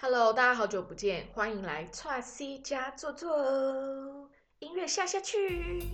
Hello，大家好久不见，欢迎来 Try C 家坐坐哦。音乐下下去。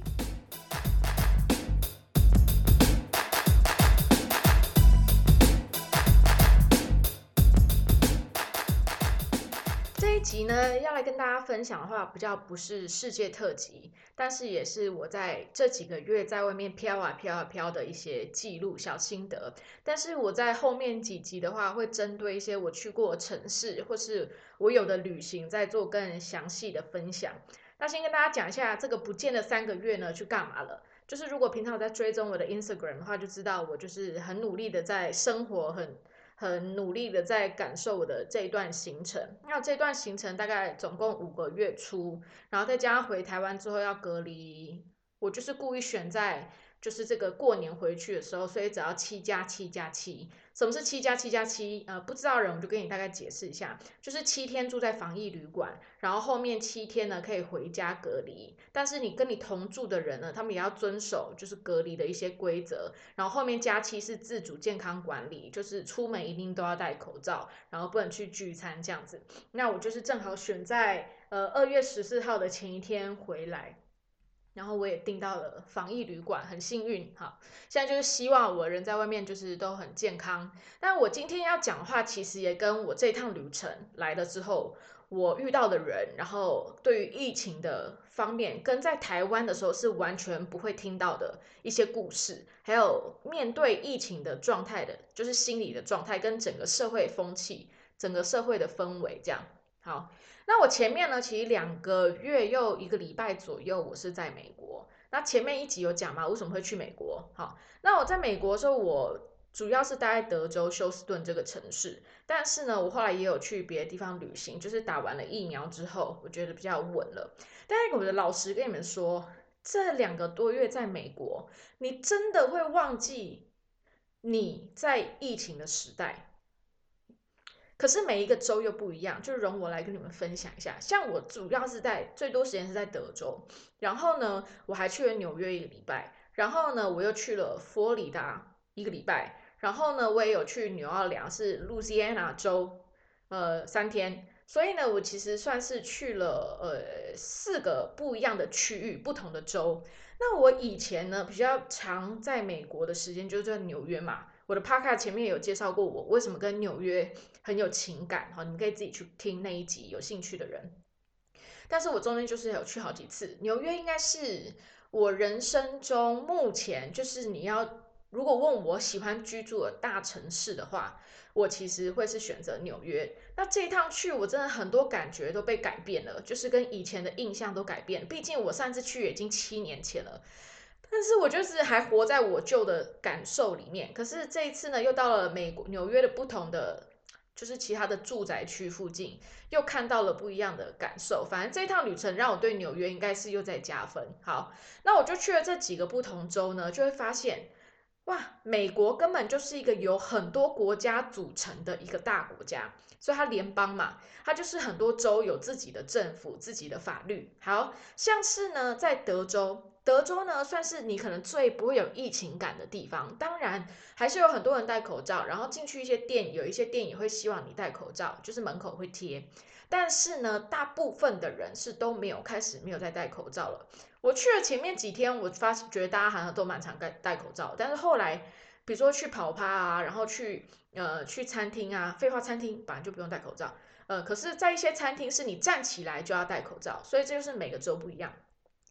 集呢，要来跟大家分享的话，比较不是世界特辑，但是也是我在这几个月在外面飘啊飘啊飘的一些记录小心得。但是我在后面几集的话，会针对一些我去过城市或是我有的旅行，再做更详细的分享。那先跟大家讲一下，这个不见的三个月呢，去干嘛了？就是如果平常在追踪我的 Instagram 的话，就知道我就是很努力的在生活，很。很努力的在感受我的这一段行程，那这段行程大概总共五个月初，然后再加上回台湾之后要隔离，我就是故意选在。就是这个过年回去的时候，所以只要七加七加七。什么是七加七加七？呃，不知道人我就跟你大概解释一下，就是七天住在防疫旅馆，然后后面七天呢可以回家隔离。但是你跟你同住的人呢，他们也要遵守就是隔离的一些规则。然后后面加七是自主健康管理，就是出门一定都要戴口罩，然后不能去聚餐这样子。那我就是正好选在呃二月十四号的前一天回来。然后我也订到了防疫旅馆，很幸运哈。现在就是希望我人在外面就是都很健康。但我今天要讲的话，其实也跟我这趟旅程来了之后，我遇到的人，然后对于疫情的方面，跟在台湾的时候是完全不会听到的一些故事，还有面对疫情的状态的，就是心理的状态，跟整个社会风气、整个社会的氛围这样。好。那我前面呢，其实两个月又一个礼拜左右，我是在美国。那前面一集有讲嘛，为什么会去美国？好，那我在美国的时候，我主要是待在德州休斯顿这个城市。但是呢，我后来也有去别的地方旅行，就是打完了疫苗之后，我觉得比较稳了。但是我的老实跟你们说，这两个多月在美国，你真的会忘记你在疫情的时代。可是每一个州又不一样，就容我来跟你们分享一下。像我主要是在最多时间是在德州，然后呢，我还去了纽约一个礼拜，然后呢，我又去了佛罗里达一个礼拜，然后呢，我也有去纽奥良，是路易斯安那州，呃，三天。所以呢，我其实算是去了呃四个不一样的区域，不同的州。那我以前呢比较长在美国的时间就是在纽约嘛。我的 podcast 前面有介绍过我为什么跟纽约很有情感，哈，你们可以自己去听那一集，有兴趣的人。但是我中间就是有去好几次，纽约应该是我人生中目前就是你要如果问我喜欢居住的大城市的话，我其实会是选择纽约。那这一趟去，我真的很多感觉都被改变了，就是跟以前的印象都改变。毕竟我上次去已经七年前了。但是我就是还活在我旧的感受里面，可是这一次呢，又到了美国纽约的不同的，就是其他的住宅区附近，又看到了不一样的感受。反正这一趟旅程让我对纽约应该是又在加分。好，那我就去了这几个不同州呢，就会发现，哇，美国根本就是一个由很多国家组成的一个大国家，所以它联邦嘛，它就是很多州有自己的政府、自己的法律。好像是呢，在德州。德州呢，算是你可能最不会有疫情感的地方。当然，还是有很多人戴口罩，然后进去一些店，有一些店也会希望你戴口罩，就是门口会贴。但是呢，大部分的人是都没有开始没有再戴口罩了。我去了前面几天，我发觉得大家好像都蛮常戴戴口罩。但是后来，比如说去跑趴啊，然后去呃去餐厅啊，废话，餐厅本来就不用戴口罩。呃，可是，在一些餐厅是你站起来就要戴口罩，所以这就是每个州不一样。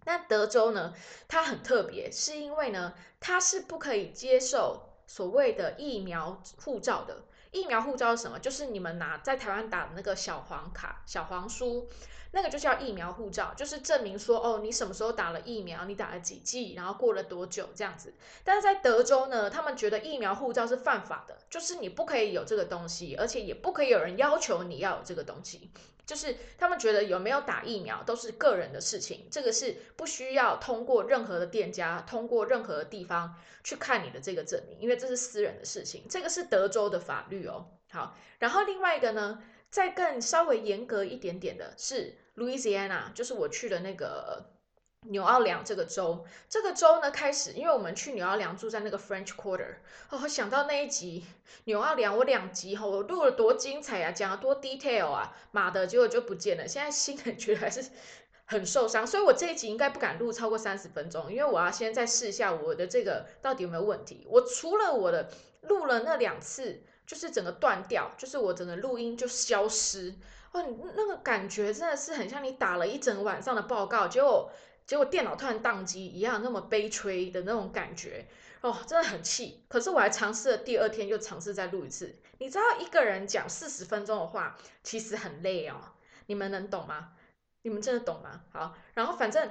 那德州呢？它很特别，是因为呢，它是不可以接受所谓的疫苗护照的。疫苗护照是什么？就是你们拿在台湾打的那个小黄卡、小黄书，那个就叫疫苗护照，就是证明说哦，你什么时候打了疫苗，你打了几剂，然后过了多久这样子。但是在德州呢，他们觉得疫苗护照是犯法的，就是你不可以有这个东西，而且也不可以有人要求你要有这个东西。就是他们觉得有没有打疫苗都是个人的事情，这个是不需要通过任何的店家、通过任何的地方去看你的这个证明，因为这是私人的事情。这个是德州的法律哦。好，然后另外一个呢，再更稍微严格一点点的是 Louisiana，就是我去的那个纽奥良这个州，这个州呢开始，因为我们去纽奥良住在那个 French Quarter，哦，想到那一集纽奥良，我两集哈，我录了多精彩啊，讲了多 detail 啊，妈的，结果就不见了，现在心感觉还是很受伤，所以我这一集应该不敢录超过三十分钟，因为我要先再试一下我的这个到底有没有问题。我除了我的录了那两次，就是整个断掉，就是我整个录音就消失，哦，那个感觉真的是很像你打了一整晚上的报告，结果。结果电脑突然宕机一样，那么悲催的那种感觉哦，真的很气。可是我还尝试了第二天，又尝试再录一次。你知道一个人讲四十分钟的话，其实很累哦。你们能懂吗？你们真的懂吗？好，然后反正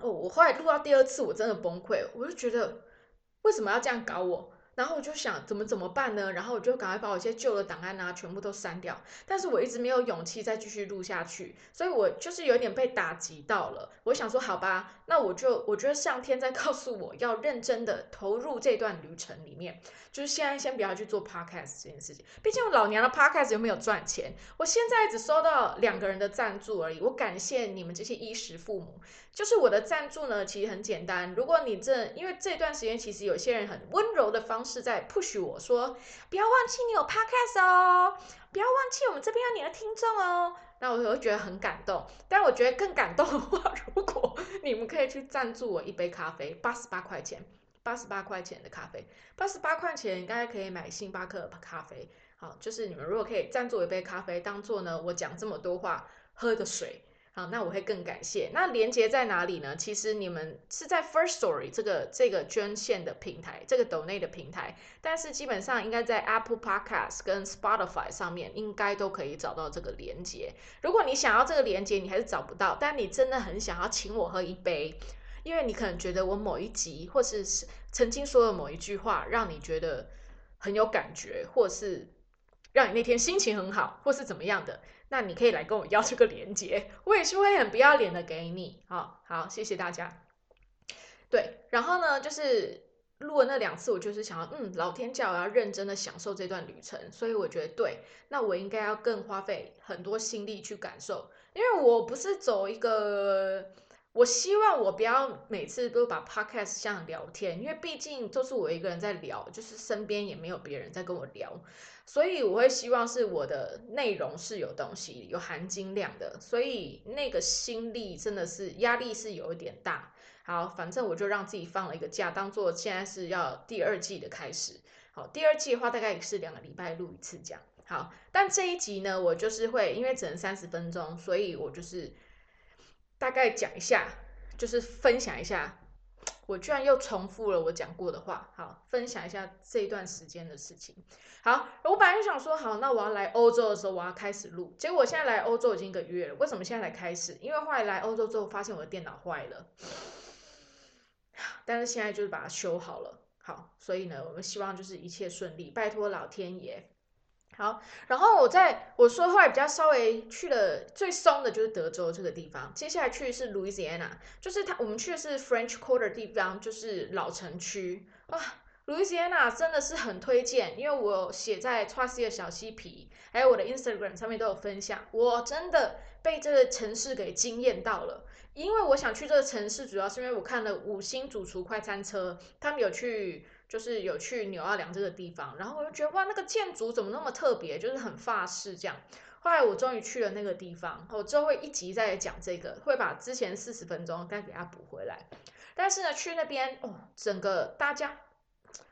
哦，我后来录到第二次，我真的崩溃，我就觉得为什么要这样搞我？然后我就想怎么怎么办呢？然后我就赶快把我一些旧的档案啊全部都删掉。但是我一直没有勇气再继续录下去，所以我就是有点被打击到了。我想说，好吧，那我就我觉得上天在告诉我要认真的投入这段旅程里面，就是现在先不要去做 podcast 这件事情。毕竟我老娘的 podcast 又没有赚钱，我现在只收到两个人的赞助而已。我感谢你们这些衣食父母。就是我的赞助呢，其实很简单。如果你这因为这段时间，其实有些人很温柔的方式是在 push 我说，不要忘记你有 podcast 哦，不要忘记我们这边有你的听众哦。那我会觉得很感动。但我觉得更感动的话，如果你们可以去赞助我一杯咖啡，八十八块钱，八十八块钱的咖啡，八十八块钱应该可以买星巴克的咖啡。好，就是你们如果可以赞助一杯咖啡，当做呢我讲这么多话，喝的水。那我会更感谢。那连接在哪里呢？其实你们是在 First Story 这个这个捐献的平台，这个 Donate 的平台，但是基本上应该在 Apple Podcast 跟 Spotify 上面应该都可以找到这个连接。如果你想要这个连接，你还是找不到，但你真的很想要请我喝一杯，因为你可能觉得我某一集或是曾经说的某一句话让你觉得很有感觉，或是让你那天心情很好，或是怎么样的。那你可以来跟我要这个链接，我也是会很不要脸的给你。好好，谢谢大家。对，然后呢，就是录了那两次，我就是想要，嗯，老天叫我要认真的享受这段旅程，所以我觉得对，那我应该要更花费很多心力去感受，因为我不是走一个，我希望我不要每次都把 podcast 像聊天，因为毕竟都是我一个人在聊，就是身边也没有别人在跟我聊。所以我会希望是我的内容是有东西、有含金量的，所以那个心力真的是压力是有一点大。好，反正我就让自己放了一个假，当做现在是要第二季的开始。好，第二季的话大概也是两个礼拜录一次这样。好，但这一集呢，我就是会因为只能三十分钟，所以我就是大概讲一下，就是分享一下。我居然又重复了我讲过的话，好，分享一下这一段时间的事情。好，我本来就想说，好，那我要来欧洲的时候，我要开始录。结果我现在来欧洲已经一个月了，为什么现在才开始？因为后来来欧洲之后，发现我的电脑坏了，但是现在就是把它修好了。好，所以呢，我们希望就是一切顺利，拜托老天爷。好，然后我在我说后来比较稍微去了最松的就是德州这个地方，接下来去是 Louisiana，就是他我们去的是 French Quarter 地方，就是老城区啊，Louisiana 真的是很推荐，因为我写在 t r u s t 的小嬉皮，还有我的 Instagram 上面都有分享，我真的被这个城市给惊艳到了，因为我想去这个城市，主要是因为我看了五星主厨快餐车，他们有去。就是有去纽奥良这个地方，然后我就觉得哇，那个建筑怎么那么特别，就是很法式这样。后来我终于去了那个地方，我之后会一集再讲这个，会把之前四十分钟再给它补回来。但是呢，去那边哦，整个大家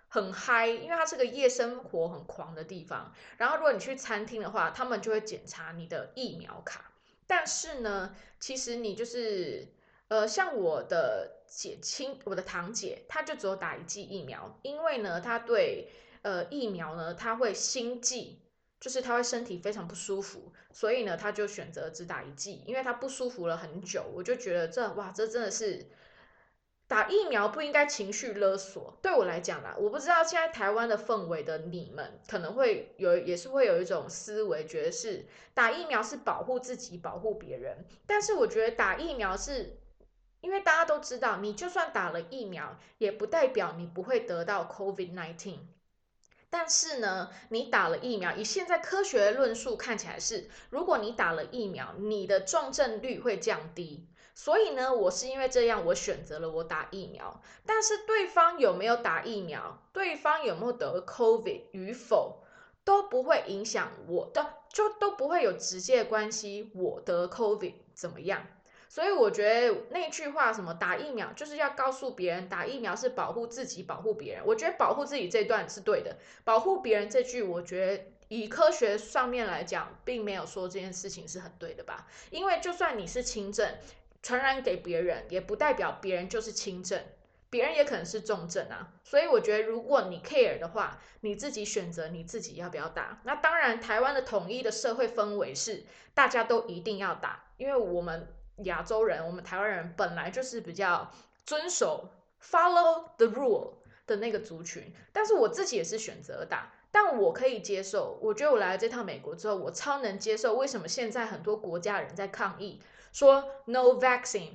很嗨，因为它是个夜生活很狂的地方。然后如果你去餐厅的话，他们就会检查你的疫苗卡。但是呢，其实你就是呃，像我的。姐亲，我的堂姐，她就只有打一剂疫苗，因为呢，她对呃疫苗呢，她会心悸，就是她会身体非常不舒服，所以呢，她就选择只打一剂，因为她不舒服了很久。我就觉得这哇，这真的是打疫苗不应该情绪勒索。对我来讲啦，我不知道现在台湾的氛围的你们可能会有，也是会有一种思维，觉得是打疫苗是保护自己、保护别人，但是我觉得打疫苗是。因为大家都知道，你就算打了疫苗，也不代表你不会得到 COVID-19。但是呢，你打了疫苗，以现在科学论述看起来是，如果你打了疫苗，你的重症率会降低。所以呢，我是因为这样，我选择了我打疫苗。但是对方有没有打疫苗，对方有没有得 COVID 与否，都不会影响我的，就都不会有直接关系。我得 COVID 怎么样？所以我觉得那句话什么打疫苗就是要告诉别人，打疫苗是保护自己，保护别人。我觉得保护自己这段是对的，保护别人这句，我觉得以科学上面来讲，并没有说这件事情是很对的吧？因为就算你是轻症，传染给别人，也不代表别人就是轻症，别人也可能是重症啊。所以我觉得如果你 care 的话，你自己选择你自己要不要打。那当然，台湾的统一的社会氛围是大家都一定要打，因为我们。亚洲人，我们台湾人本来就是比较遵守 follow the rule 的那个族群，但是我自己也是选择打，但我可以接受。我觉得我来了这趟美国之后，我超能接受为什么现在很多国家人在抗议，说 no vaccine，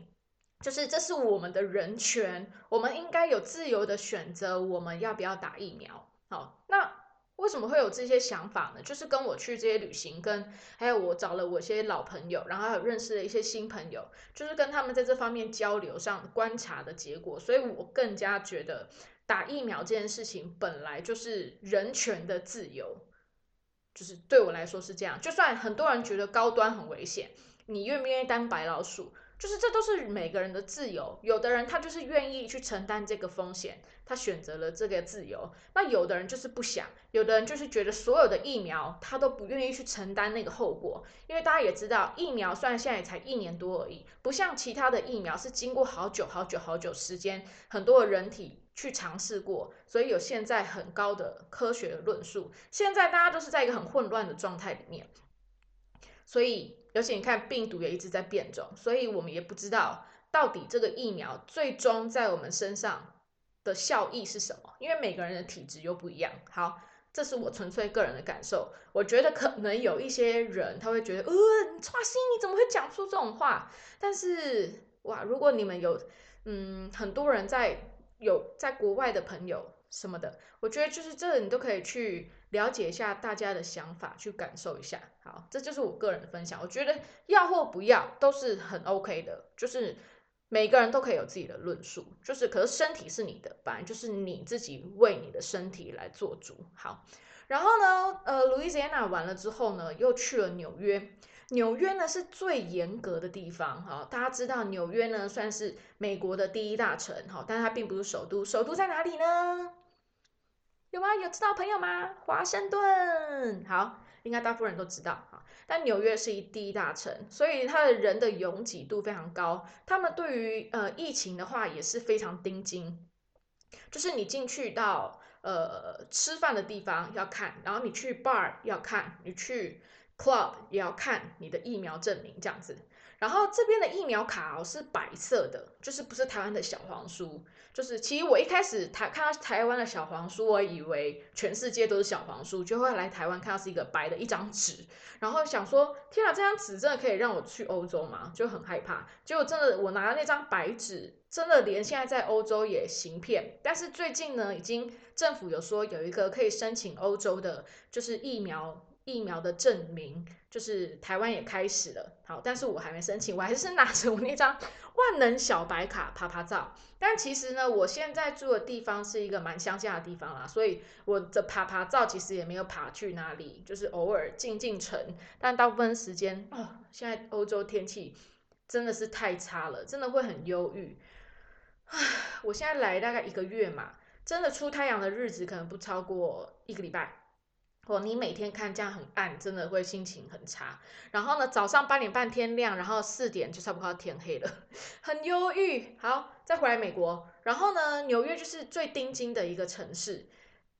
就是这是我们的人权，我们应该有自由的选择我们要不要打疫苗。好，那。为什么会有这些想法呢？就是跟我去这些旅行，跟还有我找了我一些老朋友，然后还有认识了一些新朋友，就是跟他们在这方面交流上观察的结果，所以我更加觉得打疫苗这件事情本来就是人权的自由，就是对我来说是这样。就算很多人觉得高端很危险，你愿不愿意当白老鼠？就是这都是每个人的自由，有的人他就是愿意去承担这个风险，他选择了这个自由。那有的人就是不想，有的人就是觉得所有的疫苗他都不愿意去承担那个后果，因为大家也知道，疫苗虽然现在也才一年多而已，不像其他的疫苗是经过好久好久好久时间，很多的人体去尝试过，所以有现在很高的科学论述。现在大家都是在一个很混乱的状态里面，所以。而且你看，病毒也一直在变种，所以我们也不知道到底这个疫苗最终在我们身上的效益是什么，因为每个人的体质又不一样。好，这是我纯粹个人的感受。我觉得可能有一些人他会觉得，呃，创新你怎么会讲出这种话？但是哇，如果你们有，嗯，很多人在有在国外的朋友。什么的，我觉得就是这，你都可以去了解一下大家的想法，去感受一下。好，这就是我个人的分享。我觉得要或不要都是很 OK 的，就是每个人都可以有自己的论述。就是，可是身体是你的，本来就是你自己为你的身体来做主。好，然后呢，呃，Louisiana 完了之后呢，又去了纽约。纽约呢是最严格的地方，哈，大家知道纽约呢算是美国的第一大城，哈，但它并不是首都。首都在哪里呢？有吗？有知道朋友吗？华盛顿，好，应该大部分人都知道哈。但纽约是一第一大城，所以它的人的拥挤度非常高。他们对于呃疫情的话也是非常盯紧，就是你进去到呃吃饭的地方要看，然后你去 bar 要看，你去 club 也要看你的疫苗证明这样子。然后这边的疫苗卡哦是白色的，就是不是台湾的小黄书。就是其实我一开始台看到台湾的小黄书，我以为全世界都是小黄书，就会来台湾看到是一个白的一张纸，然后想说天啊，这张纸真的可以让我去欧洲吗？就很害怕。结果真的我拿了那张白纸，真的连现在在欧洲也行骗。但是最近呢，已经政府有说有一个可以申请欧洲的，就是疫苗。疫苗的证明就是台湾也开始了，好，但是我还没申请，我还是拿着我那张万能小白卡拍拍照。但其实呢，我现在住的地方是一个蛮乡下的地方啦，所以我的爬爬照其实也没有爬去哪里，就是偶尔进进城。但大部分时间哦，现在欧洲天气真的是太差了，真的会很忧郁。唉，我现在来大概一个月嘛，真的出太阳的日子可能不超过一个礼拜。哦，你每天看这样很暗，真的会心情很差。然后呢，早上八点半天亮，然后四点就差不多要天黑了，很忧郁。好，再回来美国，然后呢，纽约就是最钉金的一个城市。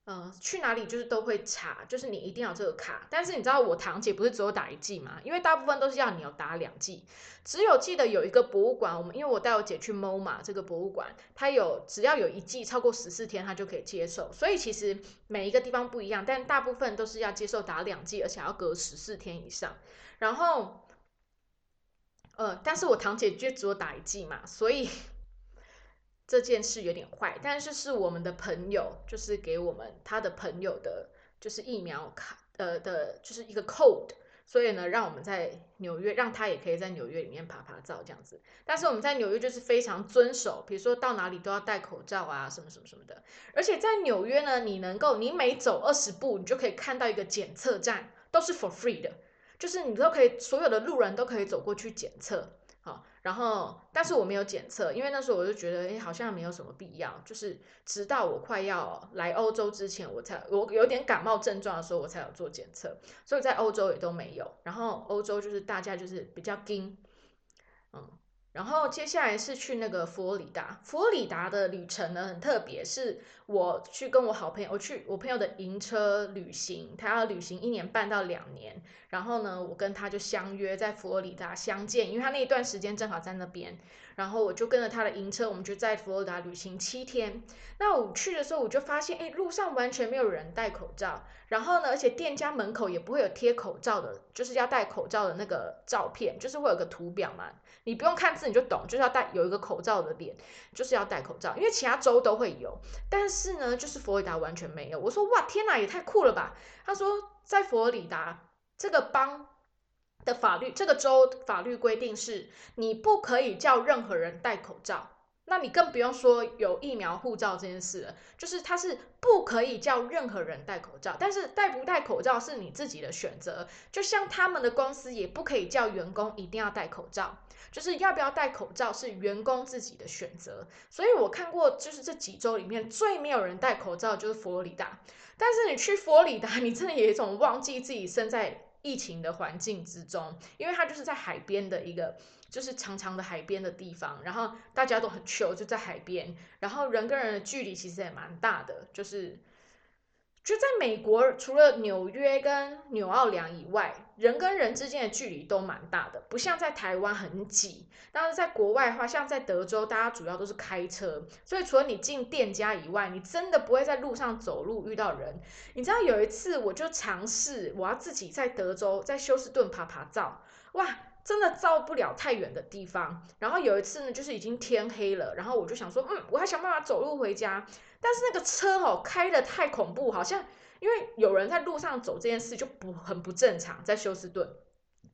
呃，去哪里就是都会查，就是你一定要这个卡。但是你知道我堂姐不是只有打一剂吗？因为大部分都是要你要打两剂。只有记得有一个博物馆，我们因为我带我姐去 MoMA 这个博物馆，它有只要有一剂超过十四天，它就可以接受。所以其实每一个地方不一样，但大部分都是要接受打两剂，而且要隔十四天以上。然后，呃，但是我堂姐就只有打一剂嘛，所以。这件事有点坏，但是是我们的朋友，就是给我们他的朋友的，就是疫苗卡，呃的，就是一个 code，所以呢，让我们在纽约，让他也可以在纽约里面爬爬照这样子。但是我们在纽约就是非常遵守，比如说到哪里都要戴口罩啊，什么什么什么的。而且在纽约呢，你能够你每走二十步，你就可以看到一个检测站，都是 for free 的，就是你都可以，所有的路人都可以走过去检测。然后但是我没有检测，因为那时候我就觉得，哎，好像没有什么必要。就是直到我快要来欧洲之前，我才我有点感冒症状的时候，我才有做检测。所以在欧洲也都没有。然后欧洲就是大家就是比较惊，嗯。然后接下来是去那个佛罗里达，佛罗里达的旅程呢很特别，是我去跟我好朋友，我去我朋友的营车旅行，他要旅行一年半到两年，然后呢，我跟他就相约在佛罗里达相见，因为他那一段时间正好在那边。然后我就跟着他的营车，我们就在佛罗里达旅行七天。那我去的时候，我就发现，哎，路上完全没有人戴口罩。然后呢，而且店家门口也不会有贴口罩的，就是要戴口罩的那个照片，就是会有个图表嘛，你不用看你就懂，就是要戴有一个口罩的脸，就是要戴口罩。因为其他州都会有，但是呢，就是佛罗里达完全没有。我说哇，天哪，也太酷了吧！他说在佛罗里达这个邦。的法律，这个州法律规定是，你不可以叫任何人戴口罩。那你更不用说有疫苗护照这件事了，就是它是不可以叫任何人戴口罩。但是戴不戴口罩是你自己的选择，就像他们的公司也不可以叫员工一定要戴口罩，就是要不要戴口罩是员工自己的选择。所以我看过，就是这几周里面最没有人戴口罩就是佛罗里达。但是你去佛罗里达，你真的有一种忘记自己身在。疫情的环境之中，因为它就是在海边的一个，就是长长的海边的地方，然后大家都很 chill，就在海边，然后人跟人的距离其实也蛮大的，就是。就在美国，除了纽约跟纽奥良以外，人跟人之间的距离都蛮大的，不像在台湾很挤。但是在国外的话，像在德州，大家主要都是开车，所以除了你进店家以外，你真的不会在路上走路遇到人。你知道有一次，我就尝试我要自己在德州在休斯顿爬爬照，哇，真的照不了太远的地方。然后有一次呢，就是已经天黑了，然后我就想说，嗯，我还想办法走路回家。但是那个车哦开的太恐怖，好像因为有人在路上走这件事就不很不正常，在休斯顿，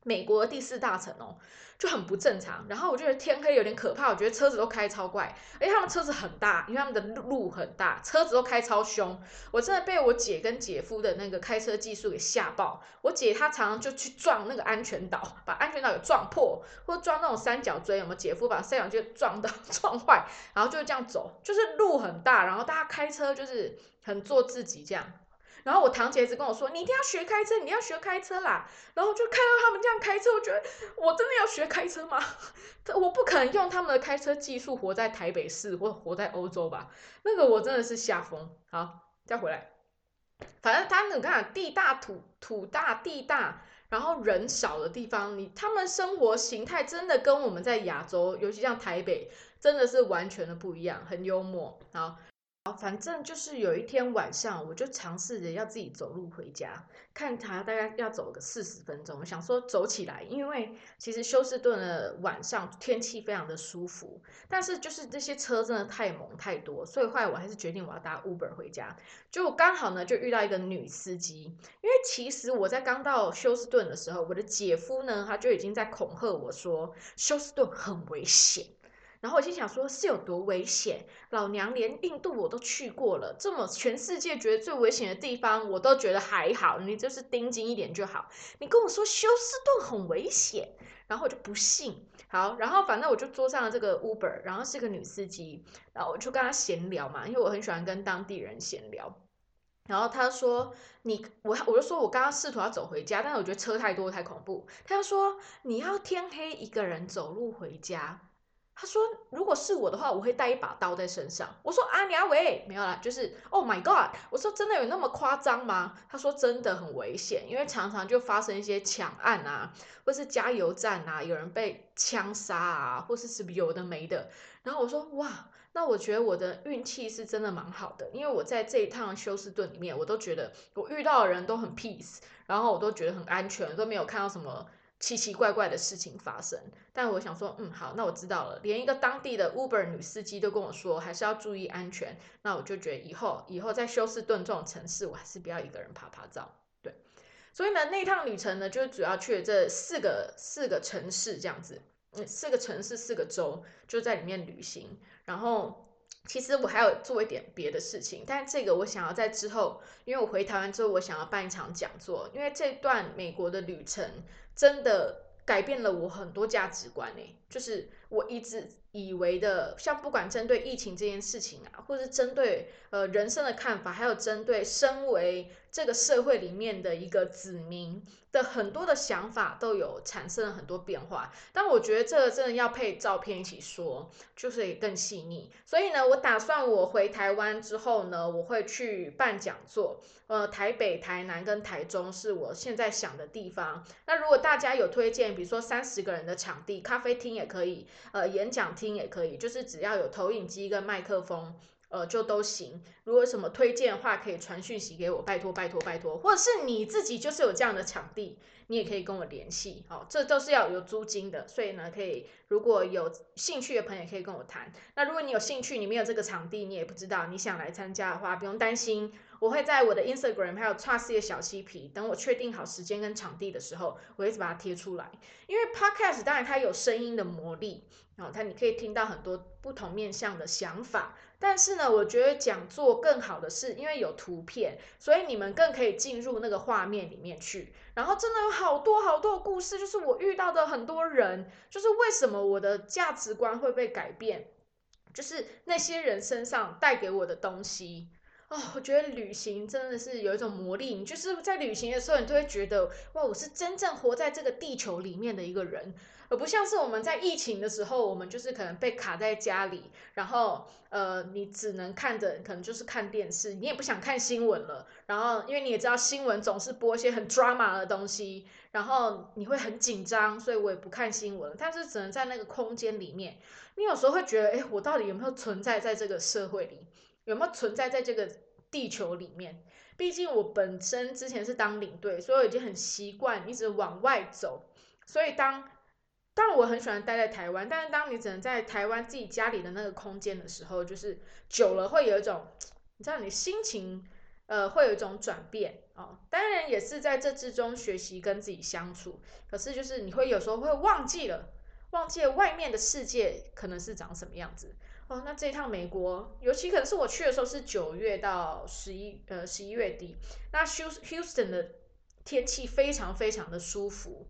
美国第四大城哦就很不正常。然后我觉得天黑有点可怕，我觉得车子都开超怪，而且他们车子很大，因为他们的路很大，车子都开超凶。我真的被我姐跟姐夫的那个开车技术给吓爆。我姐她常常就去撞那个安全岛，把安全岛给撞破，或撞那种三角锥。有没有姐夫把三角锥撞到 撞坏，然后就这样走，就是路很大，然后大家开车就是很做自己这样。然后我堂姐一直跟我说：“你一定要学开车，你要学开车啦。”然后就看到他们这样开车，我觉得我真的要学开车吗？我不可能用他们的开车技术活在台北市或活在欧洲吧？那个我真的是吓疯。好，再回来，反正他们看地大土土大地大，然后人少的地方，你他们生活形态真的跟我们在亚洲，尤其像台北，真的是完全的不一样，很幽默。好。反正就是有一天晚上，我就尝试着要自己走路回家，看他大概要走个四十分钟，想说走起来，因为其实休斯顿的晚上天气非常的舒服，但是就是这些车真的太猛太多，所以后来我还是决定我要搭 Uber 回家。就刚好呢，就遇到一个女司机，因为其实我在刚到休斯顿的时候，我的姐夫呢他就已经在恐吓我说休斯顿很危险。然后我心想说，是有多危险？老娘连印度我都去过了，这么全世界觉得最危险的地方，我都觉得还好，你就是盯紧一点就好。你跟我说休斯顿很危险，然后我就不信。好，然后反正我就坐上了这个 Uber，然后是个女司机，然后我就跟她闲聊嘛，因为我很喜欢跟当地人闲聊。然后他说：“你我我就说我刚刚试图要走回家，但是我觉得车太多太恐怖。”他就说：“你要天黑一个人走路回家。”他说：“如果是我的话，我会带一把刀在身上。”我说：“啊，你阿伟没有啦，就是 Oh my God！” 我说：“真的有那么夸张吗？”他说：“真的很危险，因为常常就发生一些抢案啊，或是加油站啊，有人被枪杀啊，或是是有的没的。”然后我说：“哇，那我觉得我的运气是真的蛮好的，因为我在这一趟休斯顿里面，我都觉得我遇到的人都很 peace，然后我都觉得很安全，都没有看到什么。”奇奇怪怪的事情发生，但我想说，嗯，好，那我知道了。连一个当地的 Uber 女司机都跟我说，还是要注意安全。那我就觉得以后，以后在休斯顿这种城市，我还是不要一个人爬爬照。对，所以呢，那趟旅程呢，就是主要去了这四个四个城市这样子，四个城市四个州就在里面旅行。然后其实我还有做一点别的事情，但这个我想要在之后，因为我回台湾之后，我想要办一场讲座，因为这段美国的旅程真的改变了我很多价值观呢，就是我一直。以为的，像不管针对疫情这件事情啊，或是针对呃人生的看法，还有针对身为这个社会里面的一个子民的很多的想法，都有产生了很多变化。但我觉得这个真的要配照片一起说，就是也更细腻。所以呢，我打算我回台湾之后呢，我会去办讲座。呃，台北、台南跟台中是我现在想的地方。那如果大家有推荐，比如说三十个人的场地，咖啡厅也可以，呃，演讲。厅也可以，就是只要有投影机跟麦克风，呃，就都行。如果什么推荐的话，可以传讯息给我，拜托拜托拜托。或者是你自己就是有这样的场地，你也可以跟我联系。哦，这都是要有租金的，所以呢，可以如果有兴趣的朋友可以跟我谈。那如果你有兴趣，你没有这个场地，你也不知道你想来参加的话，不用担心。我会在我的 Instagram 还有 Trust 的小漆皮，等我确定好时间跟场地的时候，我一直把它贴出来。因为 Podcast 当然它有声音的魔力，然后它你可以听到很多不同面向的想法。但是呢，我觉得讲座更好的是，因为有图片，所以你们更可以进入那个画面里面去。然后真的有好多好多故事，就是我遇到的很多人，就是为什么我的价值观会被改变，就是那些人身上带给我的东西。哦，我觉得旅行真的是有一种魔力。你就是在旅行的时候，你都会觉得哇，我是真正活在这个地球里面的一个人，而不像是我们在疫情的时候，我们就是可能被卡在家里，然后呃，你只能看着，可能就是看电视，你也不想看新闻了。然后因为你也知道新闻总是播一些很 drama 的东西，然后你会很紧张，所以我也不看新闻。但是只能在那个空间里面，你有时候会觉得，哎，我到底有没有存在在这个社会里？有没有存在在这个地球里面？毕竟我本身之前是当领队，所以我已经很习惯一直往外走。所以当当我很喜欢待在台湾，但是当你只能在台湾自己家里的那个空间的时候，就是久了会有一种，你知道，你心情呃会有一种转变哦。当然也是在这之中学习跟自己相处，可是就是你会有时候会忘记了，忘记了外面的世界可能是长什么样子。哦，那这一趟美国，尤其可能是我去的时候是九月到十一，呃，十一月底。那 Houston 的天气非常非常的舒服，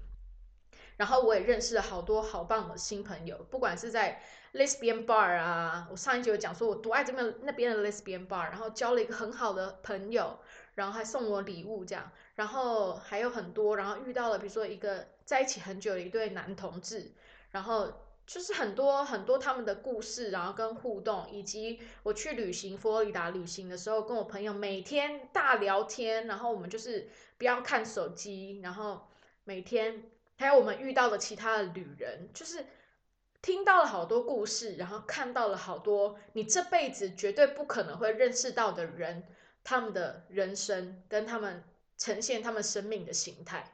然后我也认识了好多好棒的新朋友，不管是在 Lesbian Bar 啊，我上一集有讲说我多爱这边那边的 Lesbian Bar，然后交了一个很好的朋友，然后还送我礼物这样，然后还有很多，然后遇到了比如说一个在一起很久的一对男同志，然后。就是很多很多他们的故事，然后跟互动，以及我去旅行佛罗里达旅行的时候，跟我朋友每天大聊天，然后我们就是不要看手机，然后每天还有我们遇到的其他的旅人，就是听到了好多故事，然后看到了好多你这辈子绝对不可能会认识到的人，他们的人生跟他们呈现他们生命的形态。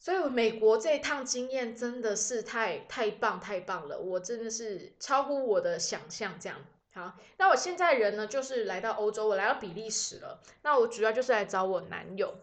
所以美国这一趟经验真的是太太棒太棒了，我真的是超乎我的想象。这样好，那我现在人呢，就是来到欧洲，我来到比利时了。那我主要就是来找我男友，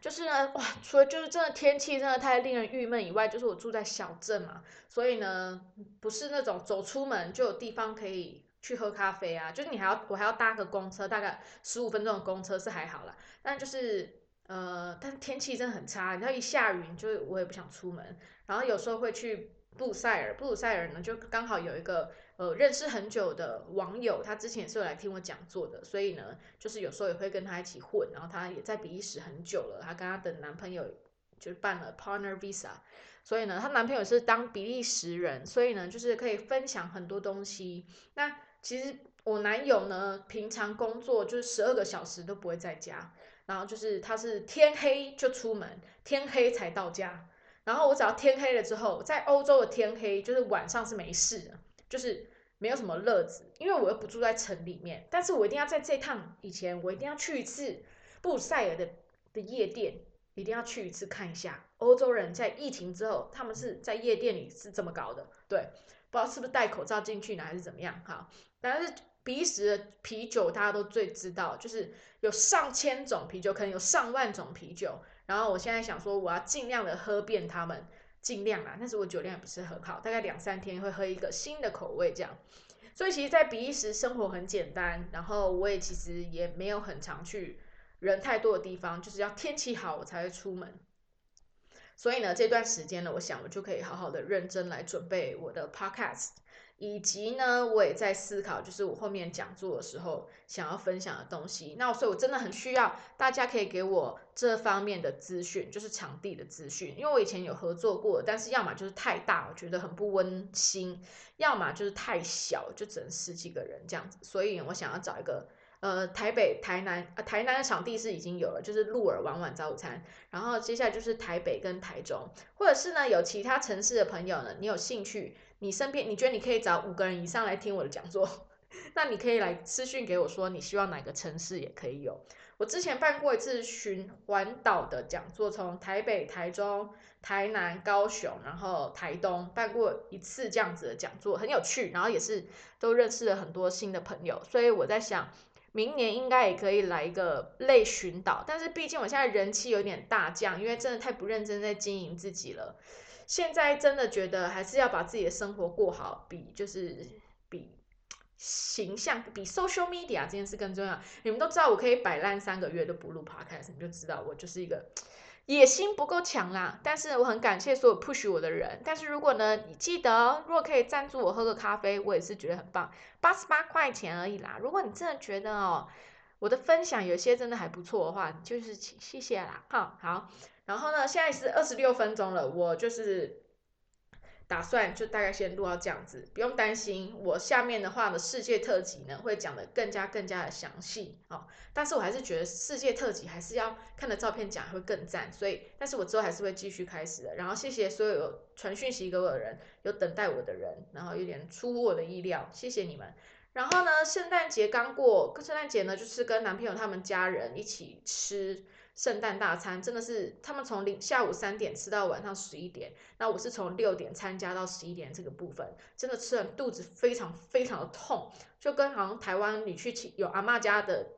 就是呢，哇，除了就是真的天气真的太令人郁闷以外，就是我住在小镇嘛，所以呢，不是那种走出门就有地方可以去喝咖啡啊，就是你还要我还要搭个公车，大概十五分钟的公车是还好啦，但就是。呃，但天气真的很差，你知道一下雨，就我也不想出门。然后有时候会去布鲁塞尔，布鲁塞尔呢就刚好有一个呃认识很久的网友，他之前也是有来听我讲座的，所以呢，就是有时候也会跟他一起混。然后他也在比利时很久了，他跟他的男朋友就办了 partner visa，所以呢，她男朋友是当比利时人，所以呢，就是可以分享很多东西。那其实我男友呢，平常工作就是十二个小时都不会在家。然后就是他是天黑就出门，天黑才到家。然后我只要天黑了之后，在欧洲的天黑就是晚上是没事的，就是没有什么乐子，因为我又不住在城里面。但是我一定要在这趟以前，我一定要去一次布鲁塞尔的的夜店，一定要去一次看一下欧洲人在疫情之后，他们是在夜店里是怎么搞的。对，不知道是不是戴口罩进去呢，还是怎么样？哈，但是。比利时的啤酒大家都最知道，就是有上千种啤酒，可能有上万种啤酒。然后我现在想说，我要尽量的喝遍它们，尽量啊。但是我酒量也不是很好，大概两三天会喝一个新的口味这样。所以其实，在比利时生活很简单，然后我也其实也没有很常去人太多的地方，就是要天气好我才会出门。所以呢，这段时间呢，我想我就可以好好的认真来准备我的 podcast。以及呢，我也在思考，就是我后面讲座的时候想要分享的东西。那所以，我真的很需要大家可以给我这方面的资讯，就是场地的资讯。因为我以前有合作过，但是要么就是太大，我觉得很不温馨；要么就是太小，就只能十几个人这样子。所以我想要找一个。呃，台北、台南，呃，台南的场地是已经有了，就是鹿耳晚晚早午餐。然后接下来就是台北跟台中，或者是呢有其他城市的朋友呢，你有兴趣，你身边你觉得你可以找五个人以上来听我的讲座，那你可以来私讯给我说你希望哪个城市也可以有。我之前办过一次循环岛的讲座，从台北、台中、台南、高雄，然后台东办过一次这样子的讲座，很有趣，然后也是都认识了很多新的朋友，所以我在想。明年应该也可以来一个类巡岛，但是毕竟我现在人气有点大降，因为真的太不认真在经营自己了。现在真的觉得还是要把自己的生活过好，比就是比形象、比 social media 这件事更重要。你们都知道，我可以摆烂三个月都不录 podcast，你就知道我就是一个。野心不够强啦，但是我很感谢所有 push 我的人。但是如果呢，你记得，如果可以赞助我喝个咖啡，我也是觉得很棒，八十八块钱而已啦。如果你真的觉得哦，我的分享有些真的还不错的话，就是请谢谢啦。哈，好，然后呢，现在是二十六分钟了，我就是。打算就大概先录到这样子，不用担心。我下面的话的世界特辑呢，会讲的更加更加的详细哦。但是我还是觉得世界特辑还是要看的照片讲会更赞，所以，但是我之后还是会继续开始的。然后谢谢所有有传讯息给我的人，有等待我的人，然后有点出乎我的意料，谢谢你们。然后呢，圣诞节刚过，圣诞节呢就是跟男朋友他们家人一起吃。圣诞大餐真的是他们从零下午三点吃到晚上十一点，那我是从六点参加到十一点这个部分，真的吃完肚子非常非常的痛，就跟好像台湾你去有阿妈家的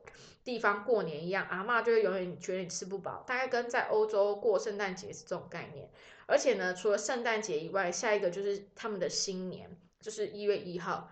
地方过年一样，阿妈就会永远觉得你吃不饱，大概跟在欧洲过圣诞节是这种概念。而且呢，除了圣诞节以外，下一个就是他们的新年，就是一月一号，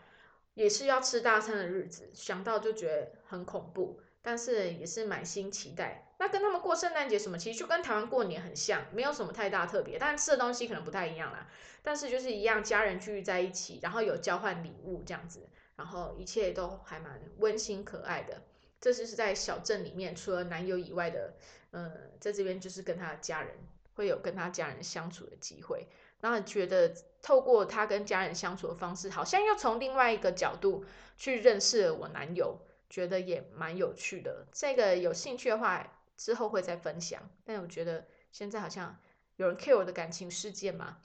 也是要吃大餐的日子，想到就觉得很恐怖。但是也是满心期待，那跟他们过圣诞节什么，其实就跟台湾过年很像，没有什么太大特别，但是吃的东西可能不太一样啦。但是就是一样，家人聚在一起，然后有交换礼物这样子，然后一切都还蛮温馨可爱的。这就是在小镇里面，除了男友以外的，嗯，在这边就是跟他的家人会有跟他家人相处的机会。然后觉得透过他跟家人相处的方式，好像又从另外一个角度去认识了我男友。觉得也蛮有趣的，这个有兴趣的话之后会再分享。但我觉得现在好像有人 care 我的感情事件吗？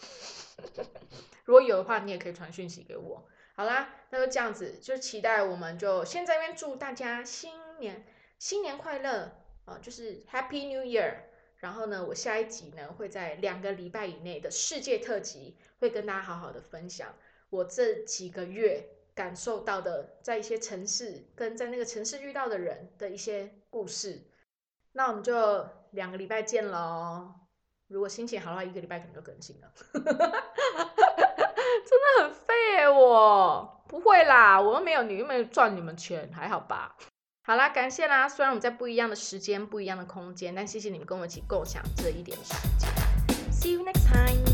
如果有的话，你也可以传讯息给我。好啦，那就这样子，就期待我们就先在这边祝大家新年新年快乐啊，就是 Happy New Year。然后呢，我下一集呢会在两个礼拜以内的世界特辑，会跟大家好好的分享我这几个月。感受到的，在一些城市跟在那个城市遇到的人的一些故事，那我们就两个礼拜见喽。如果心情好的话，一个礼拜可能就更新了。真的很废我，不会啦，我又没有你又没有赚你们钱，还好吧？好啦，感谢啦。虽然我们在不一样的时间、不一样的空间，但谢谢你们跟我一起共享这一点时间。See you next time.